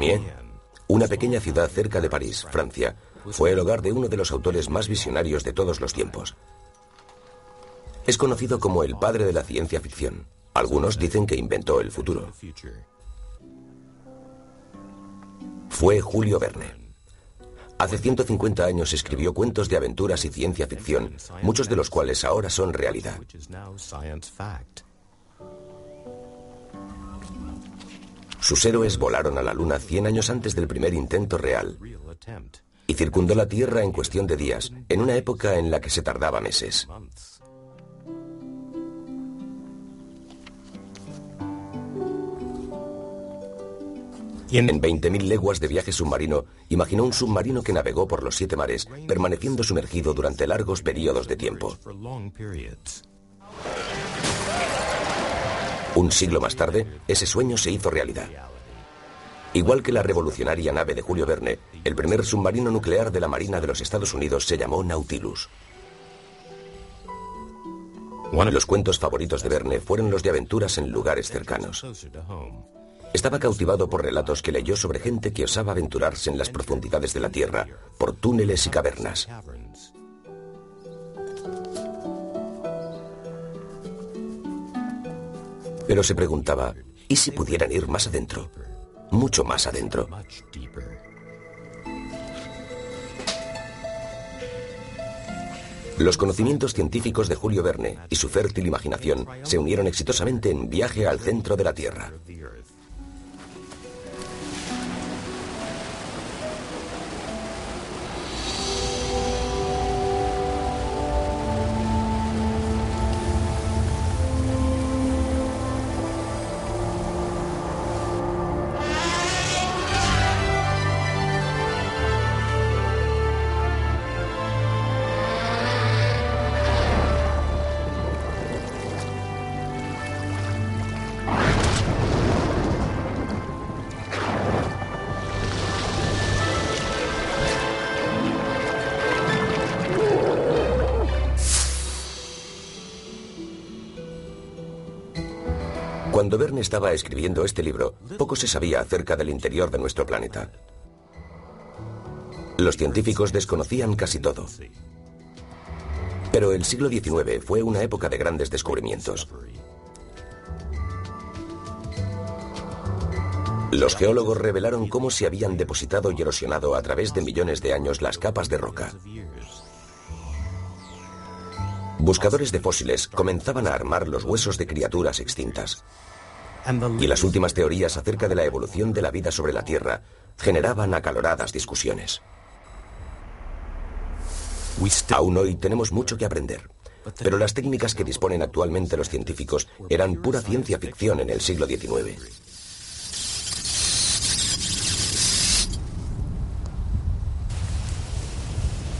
Amiens, una pequeña ciudad cerca de París, Francia, fue el hogar de uno de los autores más visionarios de todos los tiempos. Es conocido como el padre de la ciencia ficción. Algunos dicen que inventó el futuro. Fue Julio Verne. Hace 150 años escribió cuentos de aventuras y ciencia ficción, muchos de los cuales ahora son realidad. Sus héroes volaron a la Luna 100 años antes del primer intento real y circundó la Tierra en cuestión de días, en una época en la que se tardaba meses. En 20.000 leguas de viaje submarino, imaginó un submarino que navegó por los siete mares, permaneciendo sumergido durante largos periodos de tiempo. Un siglo más tarde, ese sueño se hizo realidad. Igual que la revolucionaria nave de Julio Verne, el primer submarino nuclear de la Marina de los Estados Unidos se llamó Nautilus. Los cuentos favoritos de Verne fueron los de aventuras en lugares cercanos. Estaba cautivado por relatos que leyó sobre gente que osaba aventurarse en las profundidades de la Tierra, por túneles y cavernas. Pero se preguntaba, ¿y si pudieran ir más adentro? Mucho más adentro. Los conocimientos científicos de Julio Verne y su fértil imaginación se unieron exitosamente en Viaje al centro de la Tierra. Estaba escribiendo este libro, poco se sabía acerca del interior de nuestro planeta. Los científicos desconocían casi todo. Pero el siglo XIX fue una época de grandes descubrimientos. Los geólogos revelaron cómo se habían depositado y erosionado a través de millones de años las capas de roca. Buscadores de fósiles comenzaban a armar los huesos de criaturas extintas. Y las últimas teorías acerca de la evolución de la vida sobre la Tierra generaban acaloradas discusiones. Aún hoy tenemos mucho que aprender, pero las técnicas que disponen actualmente los científicos eran pura ciencia ficción en el siglo XIX.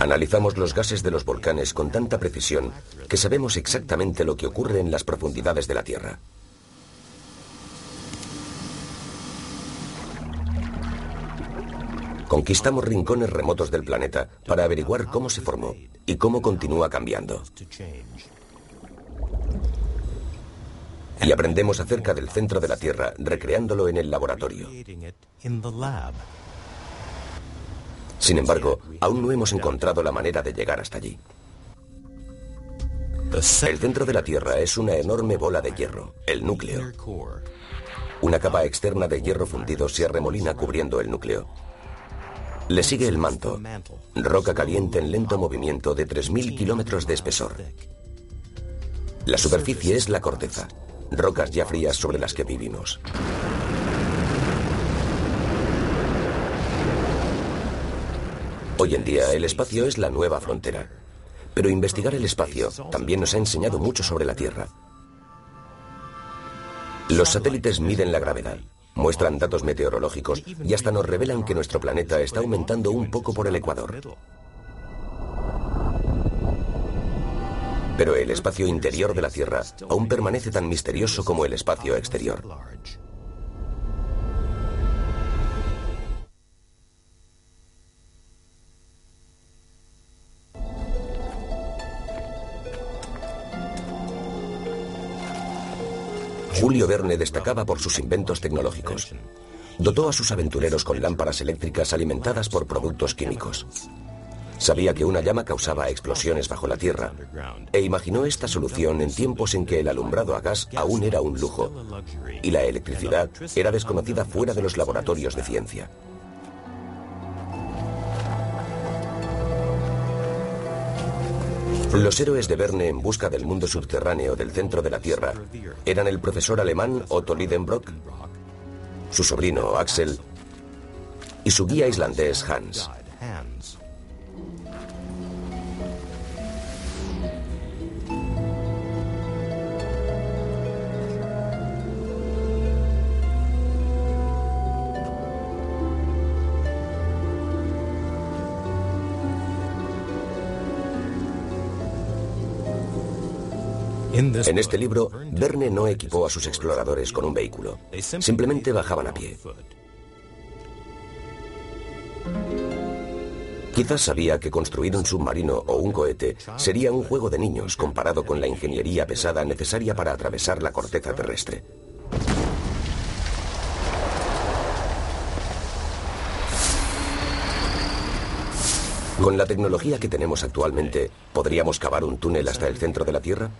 Analizamos los gases de los volcanes con tanta precisión que sabemos exactamente lo que ocurre en las profundidades de la Tierra. Conquistamos rincones remotos del planeta para averiguar cómo se formó y cómo continúa cambiando. Y aprendemos acerca del centro de la Tierra, recreándolo en el laboratorio. Sin embargo, aún no hemos encontrado la manera de llegar hasta allí. El centro de la Tierra es una enorme bola de hierro, el núcleo. Una capa externa de hierro fundido se arremolina cubriendo el núcleo. Le sigue el manto, roca caliente en lento movimiento de 3.000 kilómetros de espesor. La superficie es la corteza, rocas ya frías sobre las que vivimos. Hoy en día el espacio es la nueva frontera, pero investigar el espacio también nos ha enseñado mucho sobre la Tierra. Los satélites miden la gravedad, muestran datos meteorológicos y hasta nos revelan que nuestro planeta está aumentando un poco por el ecuador. Pero el espacio interior de la Tierra aún permanece tan misterioso como el espacio exterior. Julio Verne destacaba por sus inventos tecnológicos. Dotó a sus aventureros con lámparas eléctricas alimentadas por productos químicos. Sabía que una llama causaba explosiones bajo la Tierra e imaginó esta solución en tiempos en que el alumbrado a gas aún era un lujo y la electricidad era desconocida fuera de los laboratorios de ciencia. Los héroes de Verne en busca del mundo subterráneo del centro de la Tierra eran el profesor alemán Otto Lidenbrock, su sobrino Axel y su guía islandés Hans. En este libro, Verne no equipó a sus exploradores con un vehículo. Simplemente bajaban a pie. Quizás sabía que construir un submarino o un cohete sería un juego de niños comparado con la ingeniería pesada necesaria para atravesar la corteza terrestre. Con la tecnología que tenemos actualmente, ¿podríamos cavar un túnel hasta el centro de la Tierra?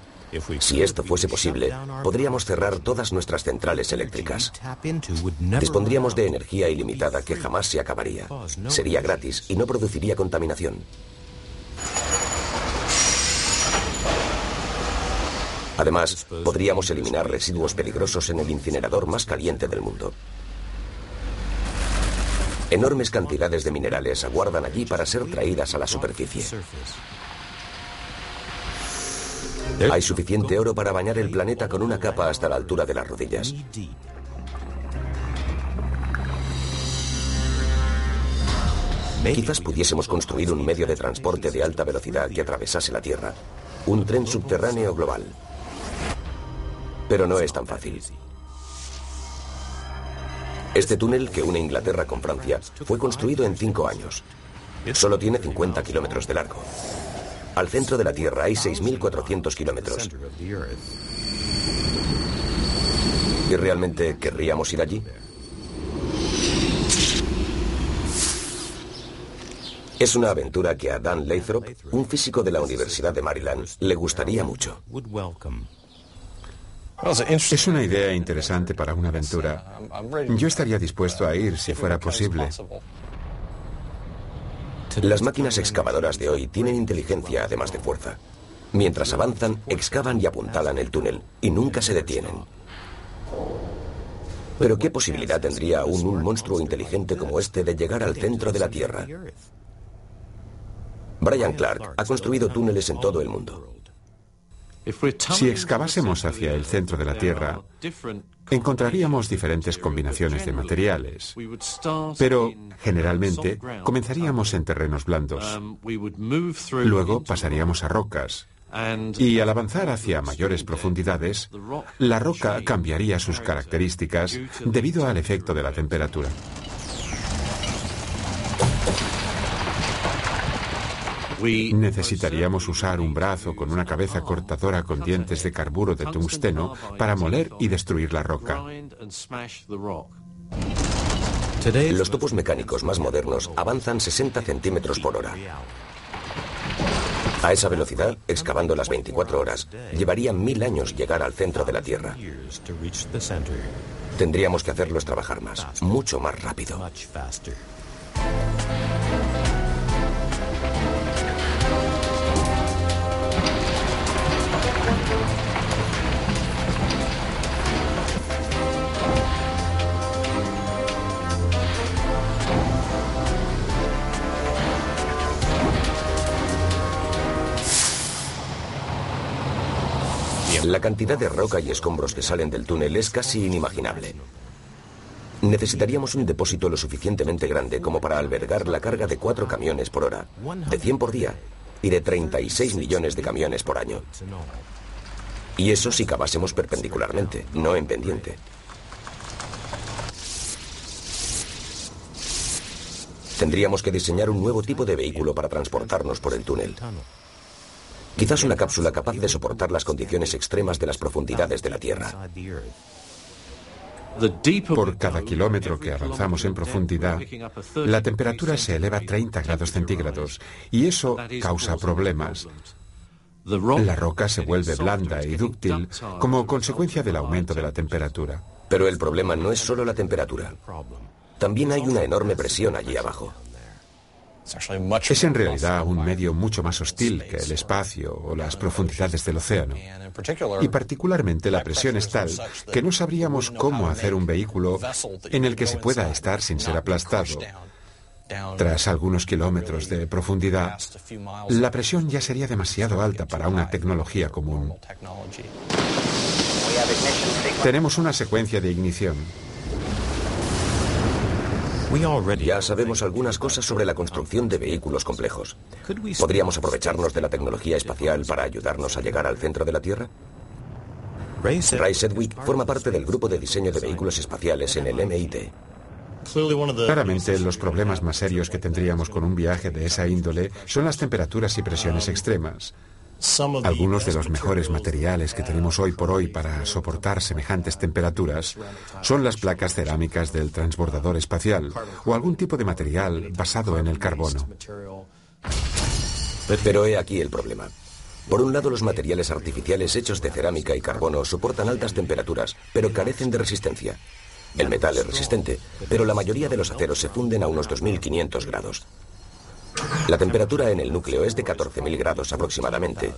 Si esto fuese posible, podríamos cerrar todas nuestras centrales eléctricas. Dispondríamos de energía ilimitada que jamás se acabaría. Sería gratis y no produciría contaminación. Además, podríamos eliminar residuos peligrosos en el incinerador más caliente del mundo. Enormes cantidades de minerales aguardan allí para ser traídas a la superficie. Hay suficiente oro para bañar el planeta con una capa hasta la altura de las rodillas. Quizás pudiésemos construir un medio de transporte de alta velocidad que atravesase la Tierra. Un tren subterráneo global. Pero no es tan fácil. Este túnel que une Inglaterra con Francia fue construido en cinco años. Solo tiene 50 kilómetros de largo. Al centro de la Tierra hay 6.400 kilómetros. ¿Y realmente querríamos ir allí? Es una aventura que a Dan Lathrop, un físico de la Universidad de Maryland, le gustaría mucho. Es una idea interesante para una aventura. Yo estaría dispuesto a ir si fuera posible. Las máquinas excavadoras de hoy tienen inteligencia además de fuerza. Mientras avanzan, excavan y apuntalan el túnel y nunca se detienen. Pero ¿qué posibilidad tendría aún un monstruo inteligente como este de llegar al centro de la Tierra? Brian Clark ha construido túneles en todo el mundo. Si excavásemos hacia el centro de la Tierra, encontraríamos diferentes combinaciones de materiales, pero generalmente comenzaríamos en terrenos blandos. Luego pasaríamos a rocas. Y al avanzar hacia mayores profundidades, la roca cambiaría sus características debido al efecto de la temperatura. Necesitaríamos usar un brazo con una cabeza cortadora con dientes de carburo de tungsteno para moler y destruir la roca. Los topos mecánicos más modernos avanzan 60 centímetros por hora. A esa velocidad, excavando las 24 horas, llevaría mil años llegar al centro de la Tierra. Tendríamos que hacerlos trabajar más, mucho más rápido. La cantidad de roca y escombros que salen del túnel es casi inimaginable. Necesitaríamos un depósito lo suficientemente grande como para albergar la carga de cuatro camiones por hora, de 100 por día y de 36 millones de camiones por año. Y eso si cavásemos perpendicularmente, no en pendiente. Tendríamos que diseñar un nuevo tipo de vehículo para transportarnos por el túnel. Quizás una cápsula capaz de soportar las condiciones extremas de las profundidades de la Tierra. Por cada kilómetro que avanzamos en profundidad, la temperatura se eleva 30 grados centígrados y eso causa problemas. La roca se vuelve blanda y dúctil como consecuencia del aumento de la temperatura. Pero el problema no es solo la temperatura. También hay una enorme presión allí abajo. Es en realidad un medio mucho más hostil que el espacio o las profundidades del océano. Y particularmente la presión es tal que no sabríamos cómo hacer un vehículo en el que se pueda estar sin ser aplastado. Tras algunos kilómetros de profundidad, la presión ya sería demasiado alta para una tecnología común. Tenemos una secuencia de ignición. Ya sabemos algunas cosas sobre la construcción de vehículos complejos. ¿Podríamos aprovecharnos de la tecnología espacial para ayudarnos a llegar al centro de la Tierra? Ray Sedgwick forma parte del grupo de diseño de vehículos espaciales en el MIT. Claramente los problemas más serios que tendríamos con un viaje de esa índole son las temperaturas y presiones extremas. Algunos de los mejores materiales que tenemos hoy por hoy para soportar semejantes temperaturas son las placas cerámicas del transbordador espacial o algún tipo de material basado en el carbono. Pero he aquí el problema. Por un lado, los materiales artificiales hechos de cerámica y carbono soportan altas temperaturas, pero carecen de resistencia. El metal es resistente, pero la mayoría de los aceros se funden a unos 2500 grados. La temperatura en el núcleo es de 14.000 grados aproximadamente.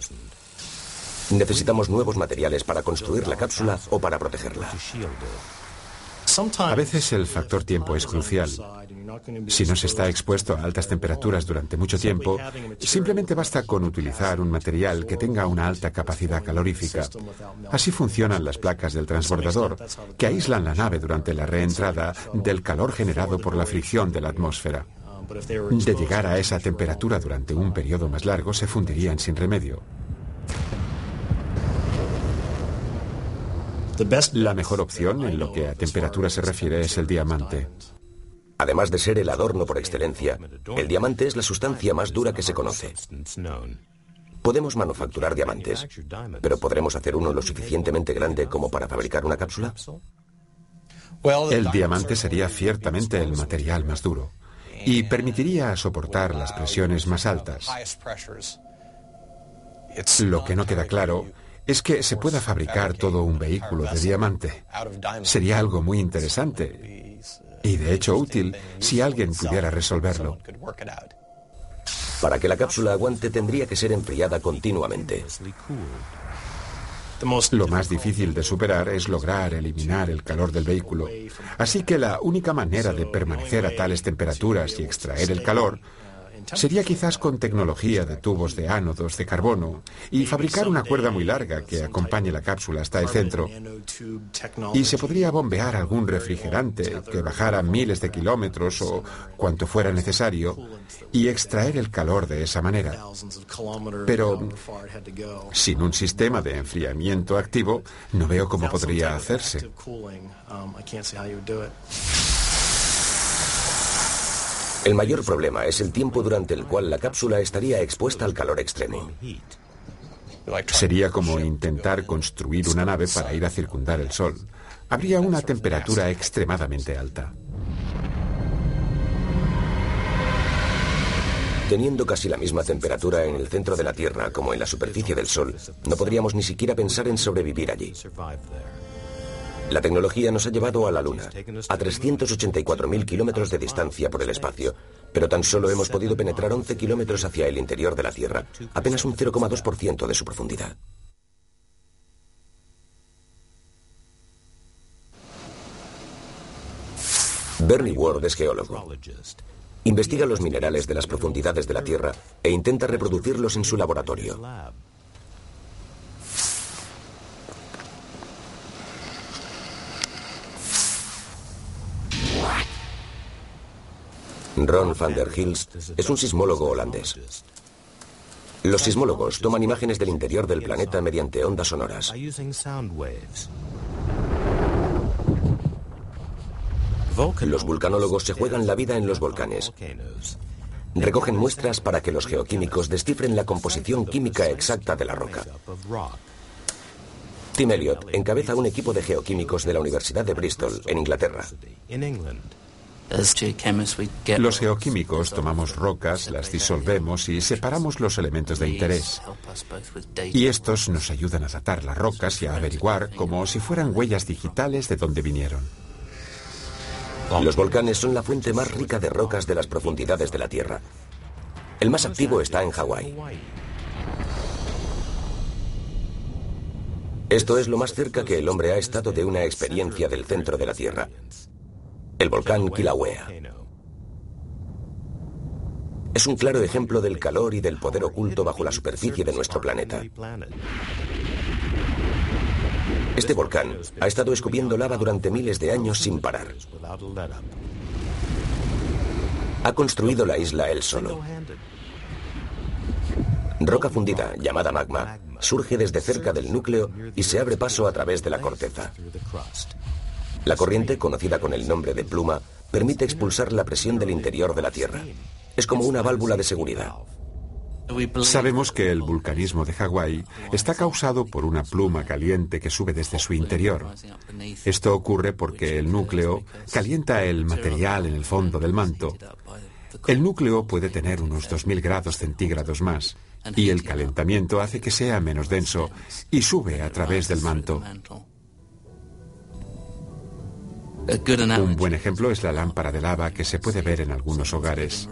Necesitamos nuevos materiales para construir la cápsula o para protegerla. A veces el factor tiempo es crucial. Si no se está expuesto a altas temperaturas durante mucho tiempo, simplemente basta con utilizar un material que tenga una alta capacidad calorífica. Así funcionan las placas del transbordador, que aíslan la nave durante la reentrada del calor generado por la fricción de la atmósfera. De llegar a esa temperatura durante un periodo más largo, se fundirían sin remedio. La mejor opción en lo que a temperatura se refiere es el diamante. Además de ser el adorno por excelencia, el diamante es la sustancia más dura que se conoce. Podemos manufacturar diamantes, pero ¿podremos hacer uno lo suficientemente grande como para fabricar una cápsula? El diamante sería ciertamente el material más duro y permitiría soportar las presiones más altas. Lo que no queda claro es que se pueda fabricar todo un vehículo de diamante. Sería algo muy interesante y de hecho útil si alguien pudiera resolverlo. Para que la cápsula aguante tendría que ser enfriada continuamente. Lo más difícil de superar es lograr eliminar el calor del vehículo. Así que la única manera de permanecer a tales temperaturas y extraer el calor sería quizás con tecnología de tubos de ánodos de carbono y fabricar una cuerda muy larga que acompañe la cápsula hasta el centro. Y se podría bombear algún refrigerante que bajara miles de kilómetros o cuanto fuera necesario y extraer el calor de esa manera. Pero sin un sistema de enfriamiento activo, no veo cómo podría hacerse. El mayor problema es el tiempo durante el cual la cápsula estaría expuesta al calor extremo. Sería como intentar construir una nave para ir a circundar el Sol. Habría una temperatura extremadamente alta. Teniendo casi la misma temperatura en el centro de la Tierra como en la superficie del Sol, no podríamos ni siquiera pensar en sobrevivir allí. La tecnología nos ha llevado a la Luna, a 384.000 kilómetros de distancia por el espacio, pero tan solo hemos podido penetrar 11 kilómetros hacia el interior de la Tierra, apenas un 0,2% de su profundidad. Bernie Ward es geólogo. Investiga los minerales de las profundidades de la Tierra e intenta reproducirlos en su laboratorio. Ron van der Hills es un sismólogo holandés. Los sismólogos toman imágenes del interior del planeta mediante ondas sonoras. Los vulcanólogos se juegan la vida en los volcanes. Recogen muestras para que los geoquímicos descifren la composición química exacta de la roca. Tim Elliott encabeza un equipo de geoquímicos de la Universidad de Bristol, en Inglaterra. Los geoquímicos tomamos rocas, las disolvemos y separamos los elementos de interés. Y estos nos ayudan a datar las rocas y a averiguar como si fueran huellas digitales de dónde vinieron. Los volcanes son la fuente más rica de rocas de las profundidades de la Tierra. El más activo está en Hawái. Esto es lo más cerca que el hombre ha estado de una experiencia del centro de la Tierra. El volcán Kilauea. Es un claro ejemplo del calor y del poder oculto bajo la superficie de nuestro planeta. Este volcán ha estado escupiendo lava durante miles de años sin parar. Ha construido la isla él solo. Roca fundida, llamada magma, surge desde cerca del núcleo y se abre paso a través de la corteza. La corriente, conocida con el nombre de pluma, permite expulsar la presión del interior de la Tierra. Es como una válvula de seguridad. Sabemos que el vulcanismo de Hawái está causado por una pluma caliente que sube desde su interior. Esto ocurre porque el núcleo calienta el material en el fondo del manto. El núcleo puede tener unos 2.000 grados centígrados más y el calentamiento hace que sea menos denso y sube a través del manto. Un buen ejemplo es la lámpara de lava que se puede ver en algunos hogares.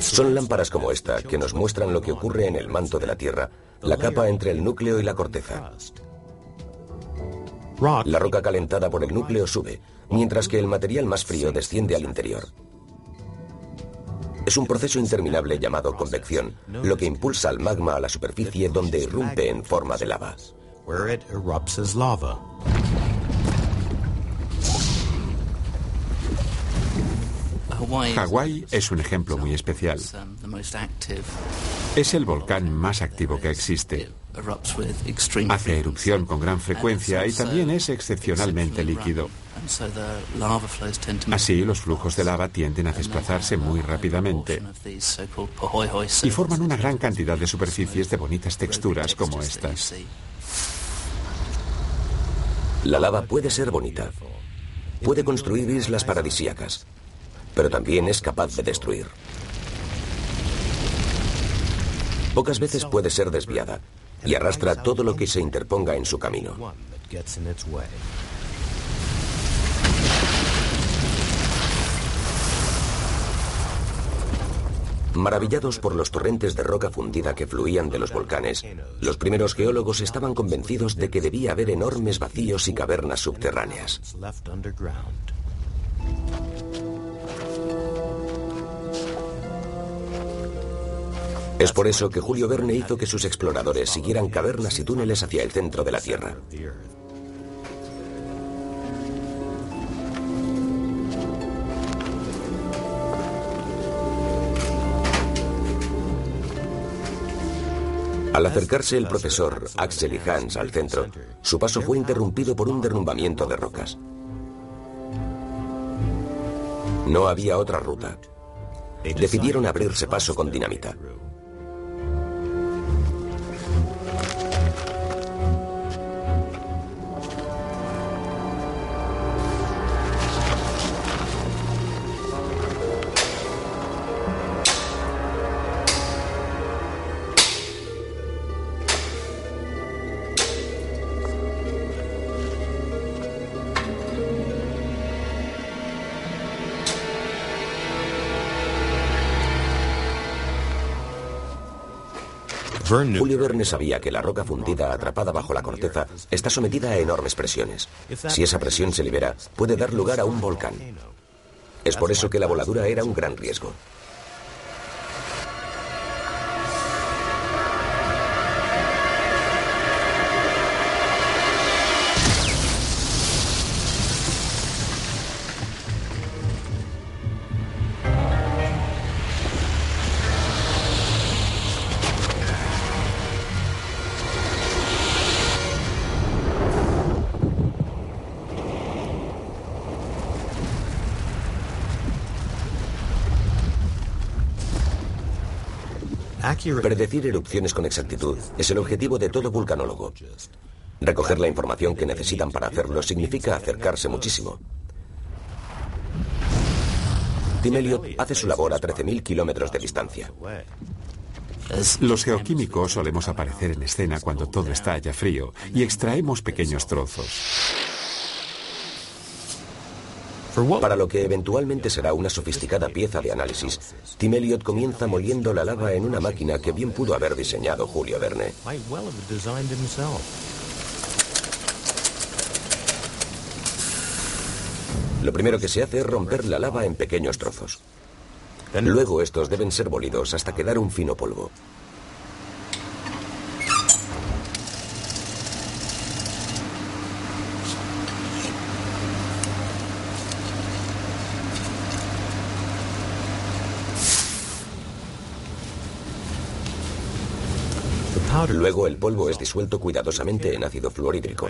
Son lámparas como esta que nos muestran lo que ocurre en el manto de la Tierra, la capa entre el núcleo y la corteza. La roca calentada por el núcleo sube, mientras que el material más frío desciende al interior. Es un proceso interminable llamado convección, lo que impulsa al magma a la superficie donde irrumpe en forma de lava. Hawái es un ejemplo muy especial. Es el volcán más activo que existe. Hace erupción con gran frecuencia y también es excepcionalmente líquido. Así, los flujos de lava tienden a desplazarse muy rápidamente y forman una gran cantidad de superficies de bonitas texturas como estas. La lava puede ser bonita. Puede construir islas paradisíacas pero también es capaz de destruir. Pocas veces puede ser desviada y arrastra todo lo que se interponga en su camino. Maravillados por los torrentes de roca fundida que fluían de los volcanes, los primeros geólogos estaban convencidos de que debía haber enormes vacíos y cavernas subterráneas. Es por eso que Julio Verne hizo que sus exploradores siguieran cavernas y túneles hacia el centro de la Tierra. Al acercarse el profesor Axel y Hans al centro, su paso fue interrumpido por un derrumbamiento de rocas. No había otra ruta. Decidieron abrirse paso con dinamita. Julio Verne sabía que la roca fundida atrapada bajo la corteza está sometida a enormes presiones. Si esa presión se libera, puede dar lugar a un volcán. Es por eso que la voladura era un gran riesgo. Predecir erupciones con exactitud es el objetivo de todo vulcanólogo. Recoger la información que necesitan para hacerlo significa acercarse muchísimo. Tim Elliot hace su labor a 13.000 kilómetros de distancia. Los geoquímicos solemos aparecer en escena cuando todo está ya frío y extraemos pequeños trozos. Para lo que eventualmente será una sofisticada pieza de análisis, Tim Elliot comienza moliendo la lava en una máquina que bien pudo haber diseñado Julio Verne. Lo primero que se hace es romper la lava en pequeños trozos. Luego estos deben ser bolidos hasta quedar un fino polvo. Luego el polvo es disuelto cuidadosamente en ácido fluorhídrico.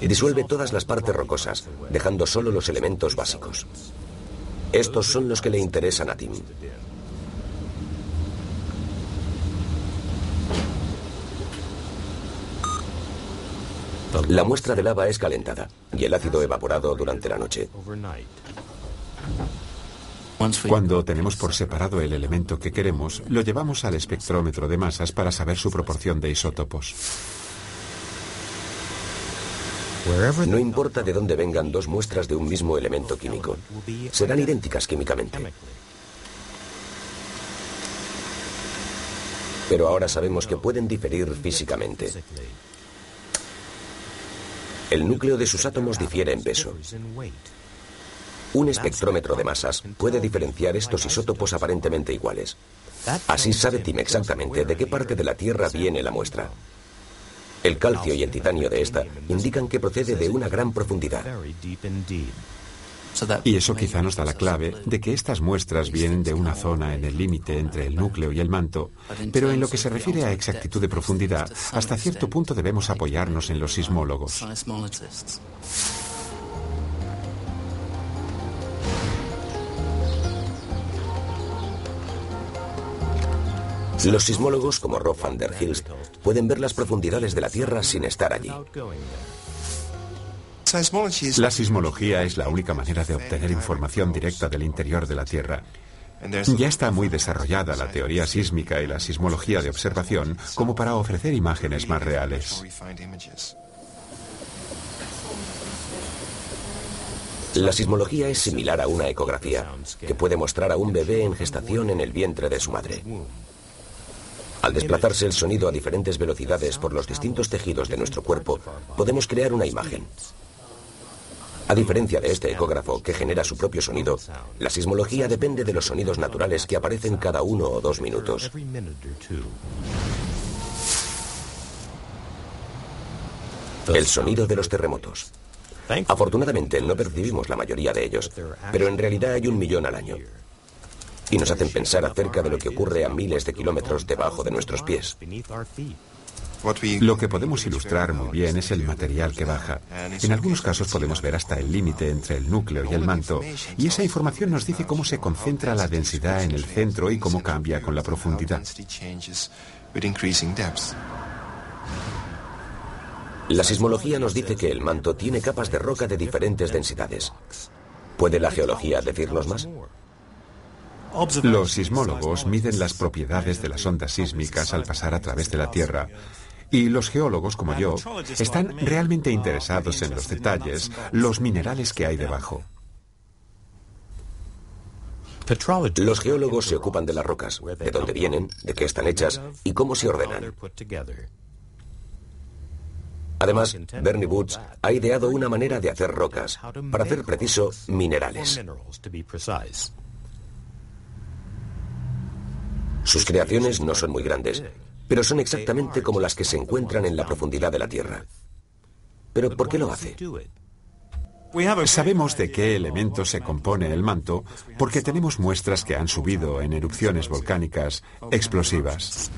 Disuelve todas las partes rocosas, dejando solo los elementos básicos. Estos son los que le interesan a Tim. La muestra de lava es calentada y el ácido evaporado durante la noche. Cuando tenemos por separado el elemento que queremos, lo llevamos al espectrómetro de masas para saber su proporción de isótopos. No importa de dónde vengan dos muestras de un mismo elemento químico, serán idénticas químicamente. Pero ahora sabemos que pueden diferir físicamente. El núcleo de sus átomos difiere en peso. Un espectrómetro de masas puede diferenciar estos isótopos aparentemente iguales. Así sabe Tim exactamente de qué parte de la Tierra viene la muestra. El calcio y el titanio de esta indican que procede de una gran profundidad. Y eso quizá nos da la clave de que estas muestras vienen de una zona en el límite entre el núcleo y el manto, pero en lo que se refiere a exactitud de profundidad, hasta cierto punto debemos apoyarnos en los sismólogos. Los sismólogos como Rob van der Hilst pueden ver las profundidades de la Tierra sin estar allí. La sismología es la única manera de obtener información directa del interior de la Tierra. Ya está muy desarrollada la teoría sísmica y la sismología de observación como para ofrecer imágenes más reales. La sismología es similar a una ecografía, que puede mostrar a un bebé en gestación en el vientre de su madre. Al desplazarse el sonido a diferentes velocidades por los distintos tejidos de nuestro cuerpo, podemos crear una imagen. A diferencia de este ecógrafo que genera su propio sonido, la sismología depende de los sonidos naturales que aparecen cada uno o dos minutos. El sonido de los terremotos. Afortunadamente no percibimos la mayoría de ellos, pero en realidad hay un millón al año y nos hacen pensar acerca de lo que ocurre a miles de kilómetros debajo de nuestros pies. Lo que podemos ilustrar muy bien es el material que baja. En algunos casos podemos ver hasta el límite entre el núcleo y el manto, y esa información nos dice cómo se concentra la densidad en el centro y cómo cambia con la profundidad. La sismología nos dice que el manto tiene capas de roca de diferentes densidades. ¿Puede la geología decirnos más? Los sismólogos miden las propiedades de las ondas sísmicas al pasar a través de la Tierra. Y los geólogos, como yo, están realmente interesados en los detalles, los minerales que hay debajo. Los geólogos se ocupan de las rocas, de dónde vienen, de qué están hechas y cómo se ordenan. Además, Bernie Woods ha ideado una manera de hacer rocas, para hacer preciso minerales. Sus creaciones no son muy grandes, pero son exactamente como las que se encuentran en la profundidad de la Tierra. ¿Pero por qué lo hace? Sabemos de qué elementos se compone el manto porque tenemos muestras que han subido en erupciones volcánicas explosivas.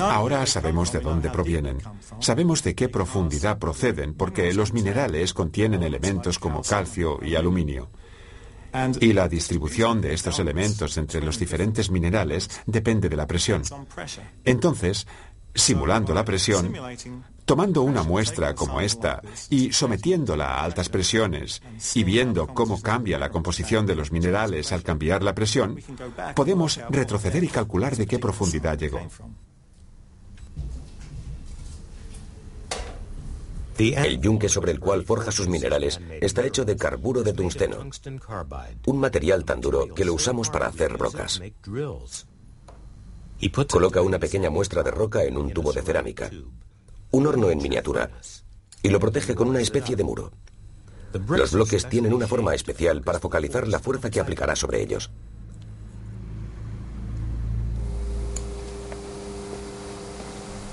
Ahora sabemos de dónde provienen. Sabemos de qué profundidad proceden porque los minerales contienen elementos como calcio y aluminio. Y la distribución de estos elementos entre los diferentes minerales depende de la presión. Entonces, simulando la presión, tomando una muestra como esta y sometiéndola a altas presiones y viendo cómo cambia la composición de los minerales al cambiar la presión, podemos retroceder y calcular de qué profundidad llegó. El yunque sobre el cual forja sus minerales está hecho de carburo de tungsteno, un material tan duro que lo usamos para hacer rocas. Coloca una pequeña muestra de roca en un tubo de cerámica, un horno en miniatura, y lo protege con una especie de muro. Los bloques tienen una forma especial para focalizar la fuerza que aplicará sobre ellos.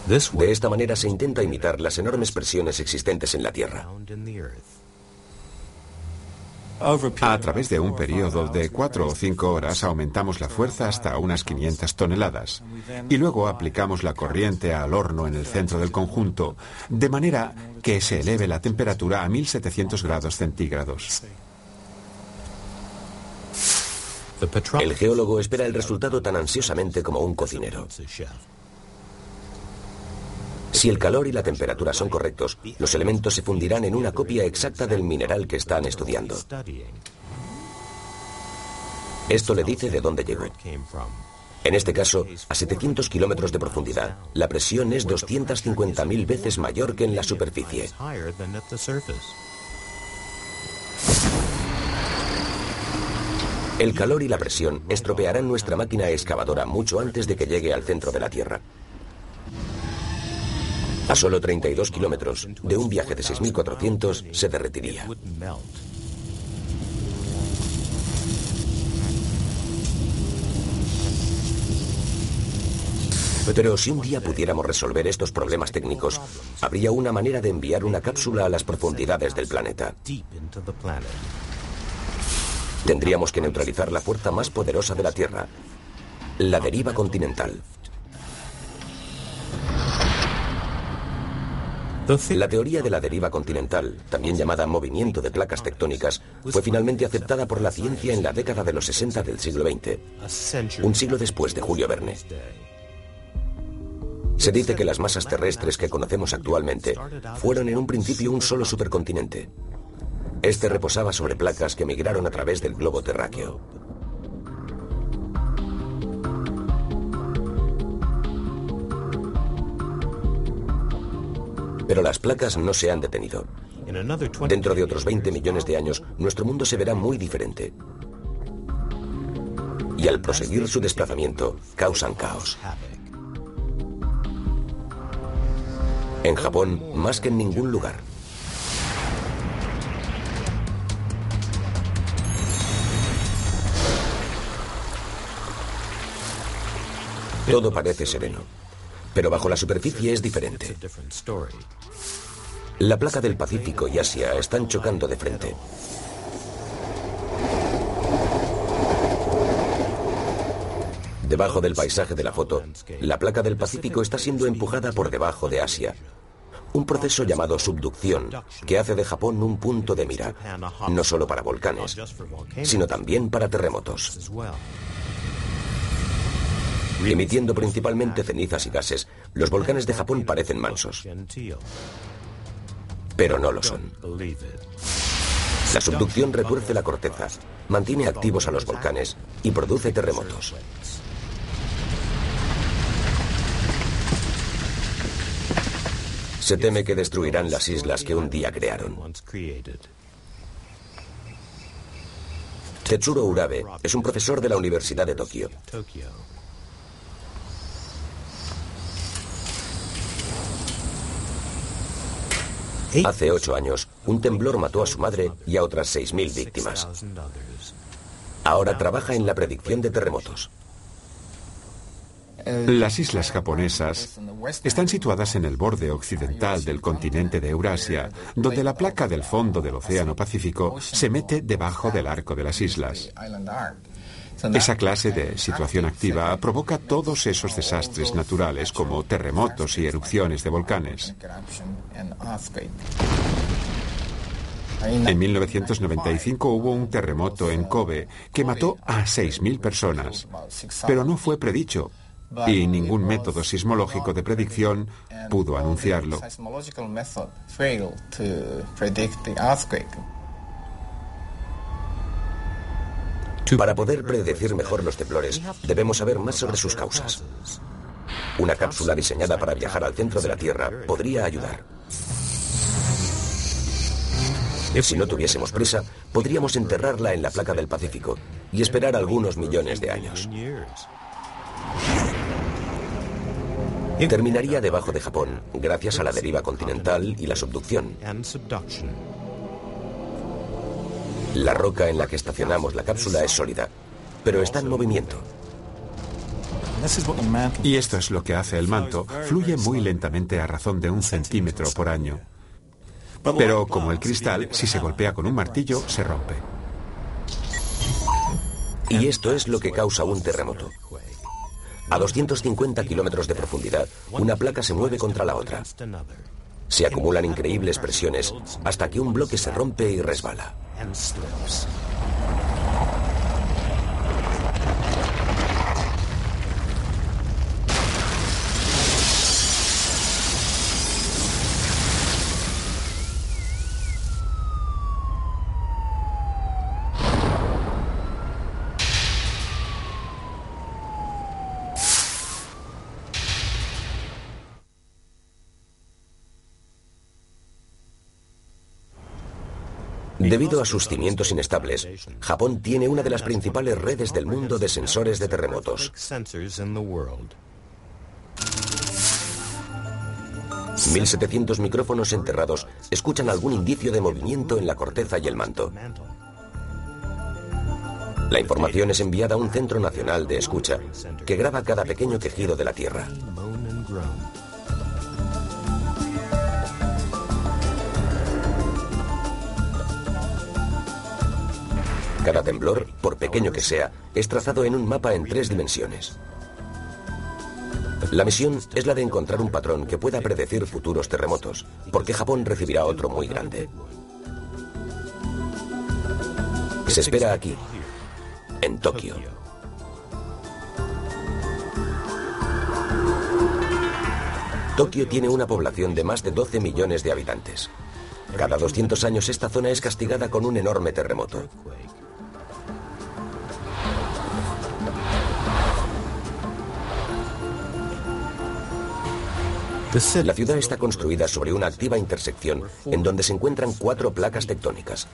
De esta manera se intenta imitar las enormes presiones existentes en la Tierra. A través de un periodo de cuatro o cinco horas aumentamos la fuerza hasta unas 500 toneladas y luego aplicamos la corriente al horno en el centro del conjunto, de manera que se eleve la temperatura a 1700 grados centígrados. El geólogo espera el resultado tan ansiosamente como un cocinero. Si el calor y la temperatura son correctos, los elementos se fundirán en una copia exacta del mineral que están estudiando. Esto le dice de dónde llegó. En este caso, a 700 kilómetros de profundidad, la presión es 250.000 veces mayor que en la superficie. El calor y la presión estropearán nuestra máquina excavadora mucho antes de que llegue al centro de la Tierra. A solo 32 kilómetros de un viaje de 6.400 se derretiría. Pero si un día pudiéramos resolver estos problemas técnicos, habría una manera de enviar una cápsula a las profundidades del planeta. Tendríamos que neutralizar la fuerza más poderosa de la Tierra, la deriva continental. La teoría de la deriva continental, también llamada movimiento de placas tectónicas, fue finalmente aceptada por la ciencia en la década de los 60 del siglo XX, un siglo después de Julio Verne. Se dice que las masas terrestres que conocemos actualmente fueron en un principio un solo supercontinente. Este reposaba sobre placas que migraron a través del globo terráqueo. Pero las placas no se han detenido. Dentro de otros 20 millones de años, nuestro mundo se verá muy diferente. Y al proseguir su desplazamiento, causan caos. En Japón, más que en ningún lugar. Todo parece sereno. Pero bajo la superficie es diferente. La placa del Pacífico y Asia están chocando de frente. Debajo del paisaje de la foto, la placa del Pacífico está siendo empujada por debajo de Asia. Un proceso llamado subducción que hace de Japón un punto de mira, no solo para volcanes, sino también para terremotos. Emitiendo principalmente cenizas y gases, los volcanes de Japón parecen mansos. Pero no lo son. La subducción retuerce la corteza, mantiene activos a los volcanes y produce terremotos. Se teme que destruirán las islas que un día crearon. Tetsuro Urabe es un profesor de la Universidad de Tokio. Hace ocho años, un temblor mató a su madre y a otras 6.000 víctimas. Ahora trabaja en la predicción de terremotos. Las islas japonesas están situadas en el borde occidental del continente de Eurasia, donde la placa del fondo del Océano Pacífico se mete debajo del arco de las islas. Esa clase de situación activa provoca todos esos desastres naturales como terremotos y erupciones de volcanes. En 1995 hubo un terremoto en Kobe que mató a 6.000 personas, pero no fue predicho y ningún método sismológico de predicción pudo anunciarlo. Para poder predecir mejor los temblores, debemos saber más sobre sus causas. Una cápsula diseñada para viajar al centro de la Tierra podría ayudar. Si no tuviésemos prisa, podríamos enterrarla en la placa del Pacífico y esperar algunos millones de años. Terminaría debajo de Japón, gracias a la deriva continental y la subducción. La roca en la que estacionamos la cápsula es sólida, pero está en movimiento. Y esto es lo que hace el manto. Fluye muy lentamente a razón de un centímetro por año. Pero como el cristal, si se golpea con un martillo, se rompe. Y esto es lo que causa un terremoto. A 250 kilómetros de profundidad, una placa se mueve contra la otra. Se acumulan increíbles presiones hasta que un bloque se rompe y resbala. and slips. Debido a sus cimientos inestables, Japón tiene una de las principales redes del mundo de sensores de terremotos. 1.700 micrófonos enterrados escuchan algún indicio de movimiento en la corteza y el manto. La información es enviada a un centro nacional de escucha que graba cada pequeño quejido de la Tierra. Cada temblor, por pequeño que sea, es trazado en un mapa en tres dimensiones. La misión es la de encontrar un patrón que pueda predecir futuros terremotos, porque Japón recibirá otro muy grande. Se espera aquí, en Tokio. Tokio tiene una población de más de 12 millones de habitantes. Cada 200 años esta zona es castigada con un enorme terremoto. La ciudad está construida sobre una activa intersección en donde se encuentran cuatro placas tectónicas.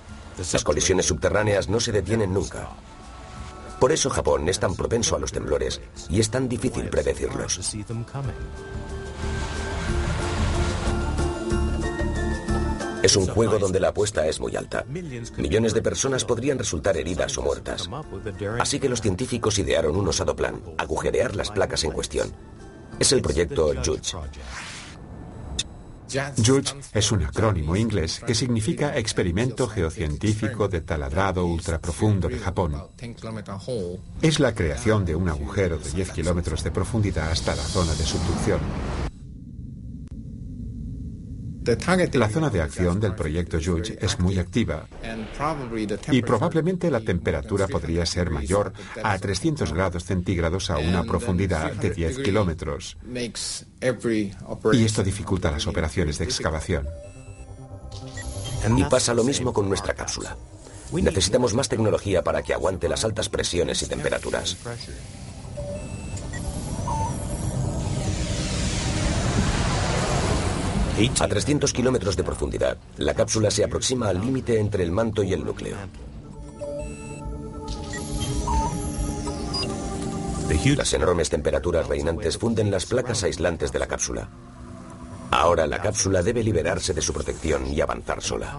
Las colisiones subterráneas no se detienen nunca. Por eso Japón es tan propenso a los temblores y es tan difícil predecirlos. Es un juego donde la apuesta es muy alta. Millones de personas podrían resultar heridas o muertas. Así que los científicos idearon un osado plan, agujerear las placas en cuestión. Es el proyecto Juge. JUGE es un acrónimo inglés que significa Experimento Geocientífico de Taladrado Ultraprofundo de Japón. Es la creación de un agujero de 10 kilómetros de profundidad hasta la zona de subducción. La zona de acción del proyecto JUGE es muy activa y probablemente la temperatura podría ser mayor a 300 grados centígrados a una profundidad de 10 kilómetros. Y esto dificulta las operaciones de excavación. Y pasa lo mismo con nuestra cápsula. Necesitamos más tecnología para que aguante las altas presiones y temperaturas. A 300 kilómetros de profundidad, la cápsula se aproxima al límite entre el manto y el núcleo. Las enormes temperaturas reinantes funden las placas aislantes de la cápsula. Ahora la cápsula debe liberarse de su protección y avanzar sola.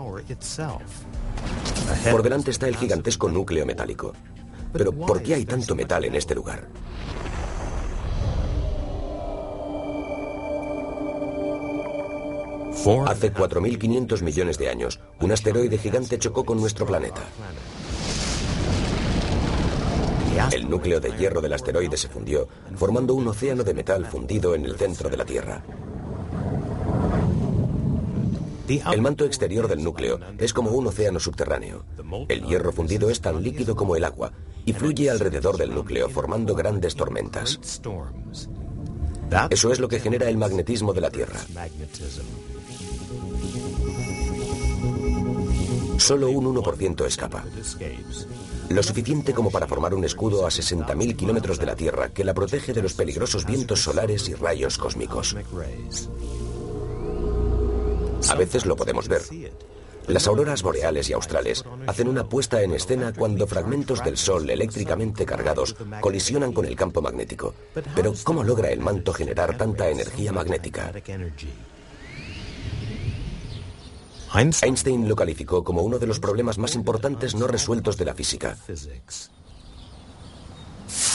Por delante está el gigantesco núcleo metálico. Pero ¿por qué hay tanto metal en este lugar? Hace 4.500 millones de años, un asteroide gigante chocó con nuestro planeta. El núcleo de hierro del asteroide se fundió, formando un océano de metal fundido en el centro de la Tierra. El manto exterior del núcleo es como un océano subterráneo. El hierro fundido es tan líquido como el agua y fluye alrededor del núcleo formando grandes tormentas. Eso es lo que genera el magnetismo de la Tierra. Solo un 1% escapa. Lo suficiente como para formar un escudo a 60.000 kilómetros de la Tierra que la protege de los peligrosos vientos solares y rayos cósmicos. A veces lo podemos ver. Las auroras boreales y australes hacen una puesta en escena cuando fragmentos del Sol eléctricamente cargados colisionan con el campo magnético. Pero ¿cómo logra el manto generar tanta energía magnética? Einstein lo calificó como uno de los problemas más importantes no resueltos de la física.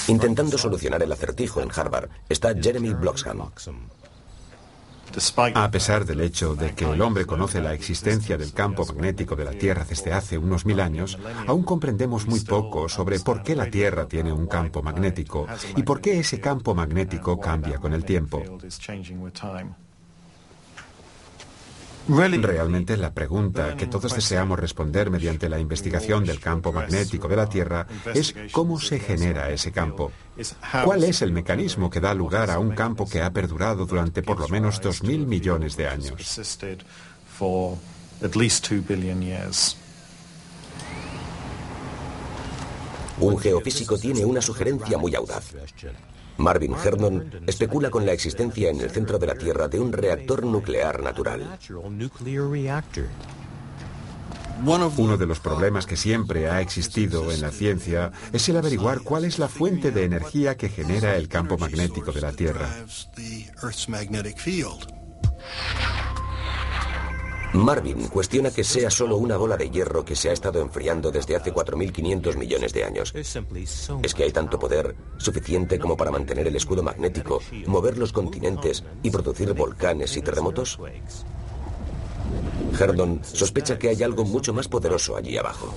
Intentando solucionar el acertijo en Harvard está Jeremy Bloxham. A pesar del hecho de que el hombre conoce la existencia del campo magnético de la Tierra desde hace unos mil años, aún comprendemos muy poco sobre por qué la Tierra tiene un campo magnético y por qué ese campo magnético cambia con el tiempo. Realmente la pregunta que todos deseamos responder mediante la investigación del campo magnético de la Tierra es cómo se genera ese campo. ¿Cuál es el mecanismo que da lugar a un campo que ha perdurado durante por lo menos dos mil millones de años? Un geofísico tiene una sugerencia muy audaz. Marvin Herndon especula con la existencia en el centro de la Tierra de un reactor nuclear natural. Uno de los problemas que siempre ha existido en la ciencia es el averiguar cuál es la fuente de energía que genera el campo magnético de la Tierra. Marvin cuestiona que sea solo una bola de hierro que se ha estado enfriando desde hace 4.500 millones de años. Es que hay tanto poder, suficiente como para mantener el escudo magnético, mover los continentes y producir volcanes y terremotos. Herdon sospecha que hay algo mucho más poderoso allí abajo.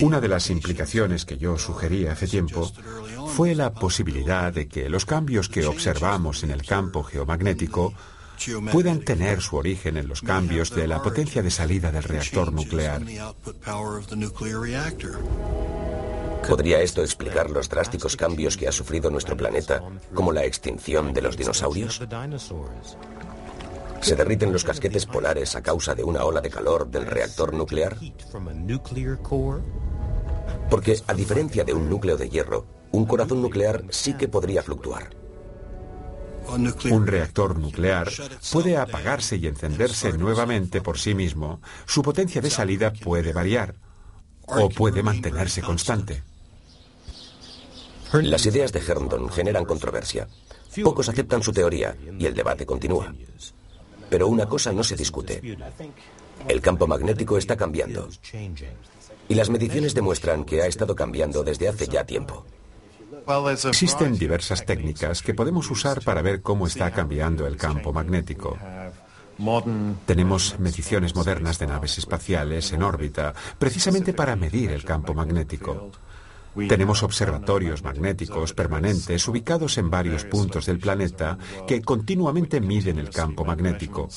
Una de las implicaciones que yo sugerí hace tiempo fue la posibilidad de que los cambios que observamos en el campo geomagnético puedan tener su origen en los cambios de la potencia de salida del reactor nuclear. ¿Podría esto explicar los drásticos cambios que ha sufrido nuestro planeta, como la extinción de los dinosaurios? ¿Se derriten los casquetes polares a causa de una ola de calor del reactor nuclear? Porque, a diferencia de un núcleo de hierro, un corazón nuclear sí que podría fluctuar. Un reactor nuclear puede apagarse y encenderse nuevamente por sí mismo. Su potencia de salida puede variar o puede mantenerse constante. Las ideas de Herndon generan controversia. Pocos aceptan su teoría y el debate continúa. Pero una cosa no se discute. El campo magnético está cambiando. Y las mediciones demuestran que ha estado cambiando desde hace ya tiempo. Existen diversas técnicas que podemos usar para ver cómo está cambiando el campo magnético. Tenemos mediciones modernas de naves espaciales en órbita, precisamente para medir el campo magnético. Tenemos observatorios magnéticos permanentes ubicados en varios puntos del planeta que continuamente miden el campo magnético.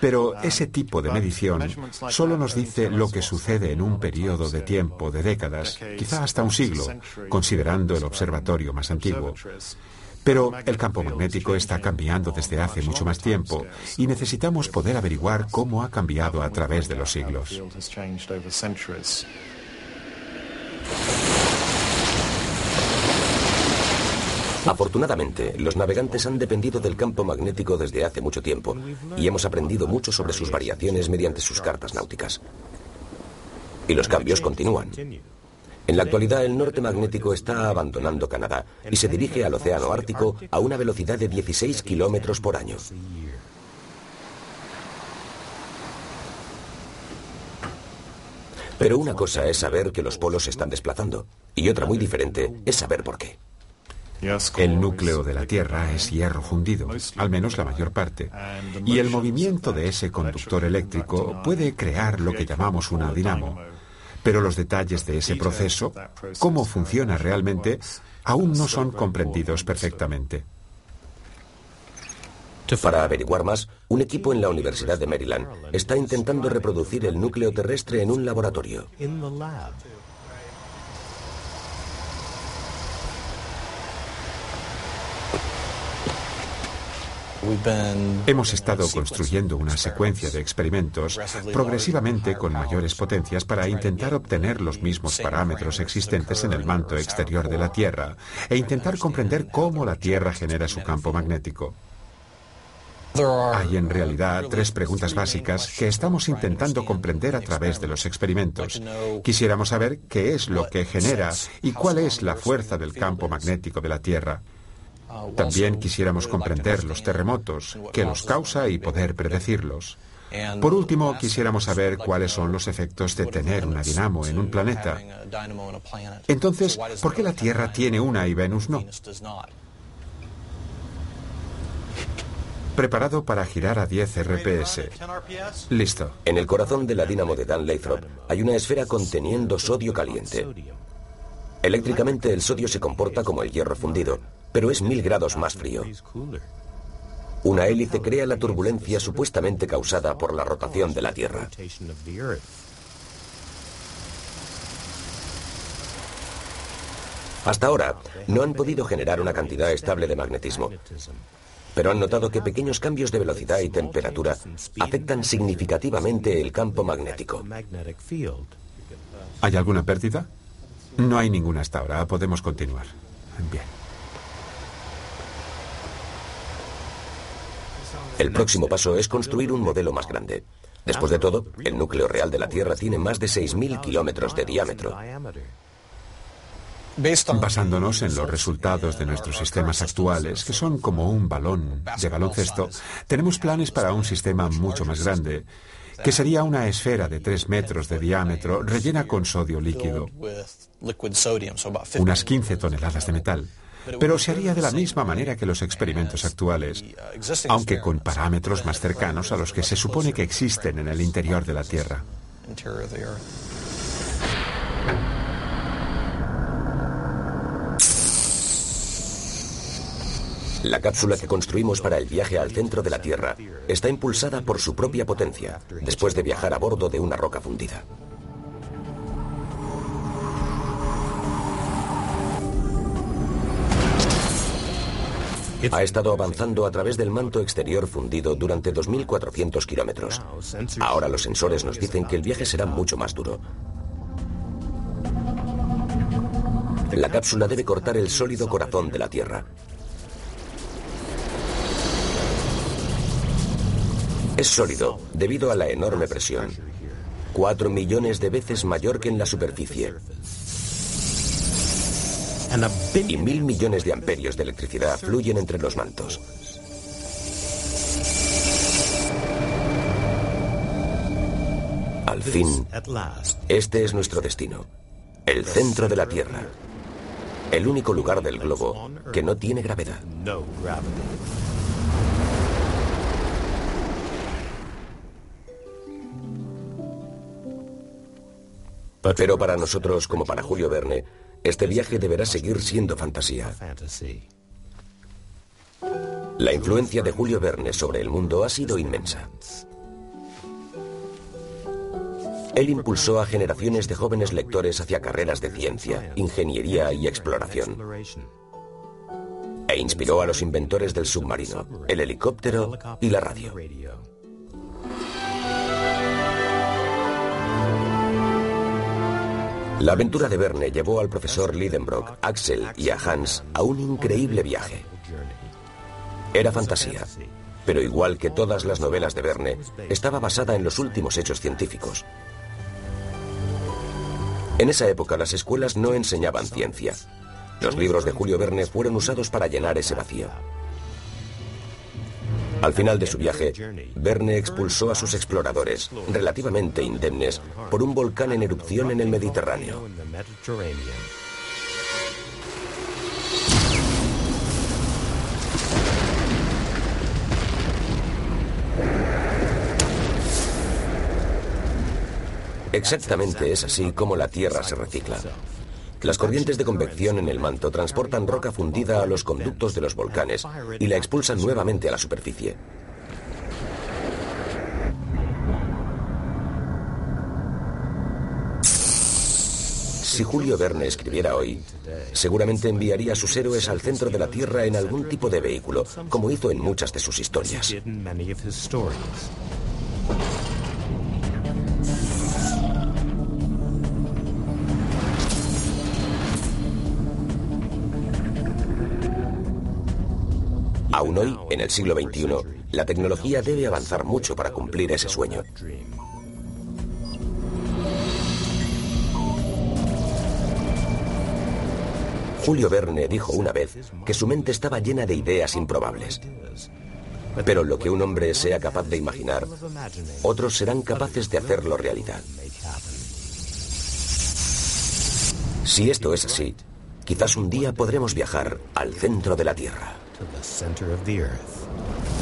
Pero ese tipo de medición solo nos dice lo que sucede en un periodo de tiempo de décadas, quizá hasta un siglo, considerando el observatorio más antiguo. Pero el campo magnético está cambiando desde hace mucho más tiempo y necesitamos poder averiguar cómo ha cambiado a través de los siglos. Afortunadamente, los navegantes han dependido del campo magnético desde hace mucho tiempo y hemos aprendido mucho sobre sus variaciones mediante sus cartas náuticas. Y los cambios continúan. En la actualidad, el norte magnético está abandonando Canadá y se dirige al Océano Ártico a una velocidad de 16 kilómetros por año. Pero una cosa es saber que los polos se están desplazando y otra muy diferente es saber por qué. El núcleo de la Tierra es hierro fundido, al menos la mayor parte, y el movimiento de ese conductor eléctrico puede crear lo que llamamos una dinamo. Pero los detalles de ese proceso, cómo funciona realmente, aún no son comprendidos perfectamente. Para averiguar más, un equipo en la Universidad de Maryland está intentando reproducir el núcleo terrestre en un laboratorio. Hemos estado construyendo una secuencia de experimentos progresivamente con mayores potencias para intentar obtener los mismos parámetros existentes en el manto exterior de la Tierra e intentar comprender cómo la Tierra genera su campo magnético. Hay en realidad tres preguntas básicas que estamos intentando comprender a través de los experimentos. Quisiéramos saber qué es lo que genera y cuál es la fuerza del campo magnético de la Tierra. También quisiéramos comprender los terremotos, qué los causa y poder predecirlos. Por último, quisiéramos saber cuáles son los efectos de tener una dinamo en un planeta. Entonces, ¿por qué la Tierra tiene una y Venus no? Preparado para girar a 10 RPS. Listo. En el corazón de la dínamo de Dan Lathrop hay una esfera conteniendo sodio caliente. Eléctricamente el sodio se comporta como el hierro fundido, pero es mil grados más frío. Una hélice crea la turbulencia supuestamente causada por la rotación de la Tierra. Hasta ahora, no han podido generar una cantidad estable de magnetismo, pero han notado que pequeños cambios de velocidad y temperatura afectan significativamente el campo magnético. ¿Hay alguna pérdida? No hay ninguna hasta ahora. Podemos continuar. Bien. El próximo paso es construir un modelo más grande. Después de todo, el núcleo real de la Tierra tiene más de 6.000 kilómetros de diámetro. Basándonos en los resultados de nuestros sistemas actuales, que son como un balón de baloncesto, tenemos planes para un sistema mucho más grande, que sería una esfera de 3 metros de diámetro rellena con sodio líquido, unas 15 toneladas de metal. Pero se haría de la misma manera que los experimentos actuales, aunque con parámetros más cercanos a los que se supone que existen en el interior de la Tierra. La cápsula que construimos para el viaje al centro de la Tierra está impulsada por su propia potencia, después de viajar a bordo de una roca fundida. Ha estado avanzando a través del manto exterior fundido durante 2.400 kilómetros. Ahora los sensores nos dicen que el viaje será mucho más duro. La cápsula debe cortar el sólido corazón de la Tierra. Es sólido debido a la enorme presión. Cuatro millones de veces mayor que en la superficie. Y mil millones de amperios de electricidad fluyen entre los mantos. Al fin, este es nuestro destino, el centro de la Tierra. El único lugar del globo que no tiene gravedad. Pero para nosotros, como para Julio Verne, este viaje deberá seguir siendo fantasía. La influencia de Julio Verne sobre el mundo ha sido inmensa. Él impulsó a generaciones de jóvenes lectores hacia carreras de ciencia, ingeniería y exploración. E inspiró a los inventores del submarino, el helicóptero y la radio. La aventura de Verne llevó al profesor Lidenbrock, Axel y a Hans a un increíble viaje. Era fantasía, pero igual que todas las novelas de Verne, estaba basada en los últimos hechos científicos. En esa época las escuelas no enseñaban ciencia. Los libros de Julio Verne fueron usados para llenar ese vacío. Al final de su viaje, Verne expulsó a sus exploradores, relativamente indemnes, por un volcán en erupción en el Mediterráneo. Exactamente es así como la Tierra se recicla. Las corrientes de convección en el manto transportan roca fundida a los conductos de los volcanes y la expulsan nuevamente a la superficie. Si Julio Verne escribiera hoy, seguramente enviaría a sus héroes al centro de la Tierra en algún tipo de vehículo, como hizo en muchas de sus historias. Hoy, en el siglo XXI, la tecnología debe avanzar mucho para cumplir ese sueño. Julio Verne dijo una vez que su mente estaba llena de ideas improbables. Pero lo que un hombre sea capaz de imaginar, otros serán capaces de hacerlo realidad. Si esto es así, quizás un día podremos viajar al centro de la Tierra. To the center of the earth.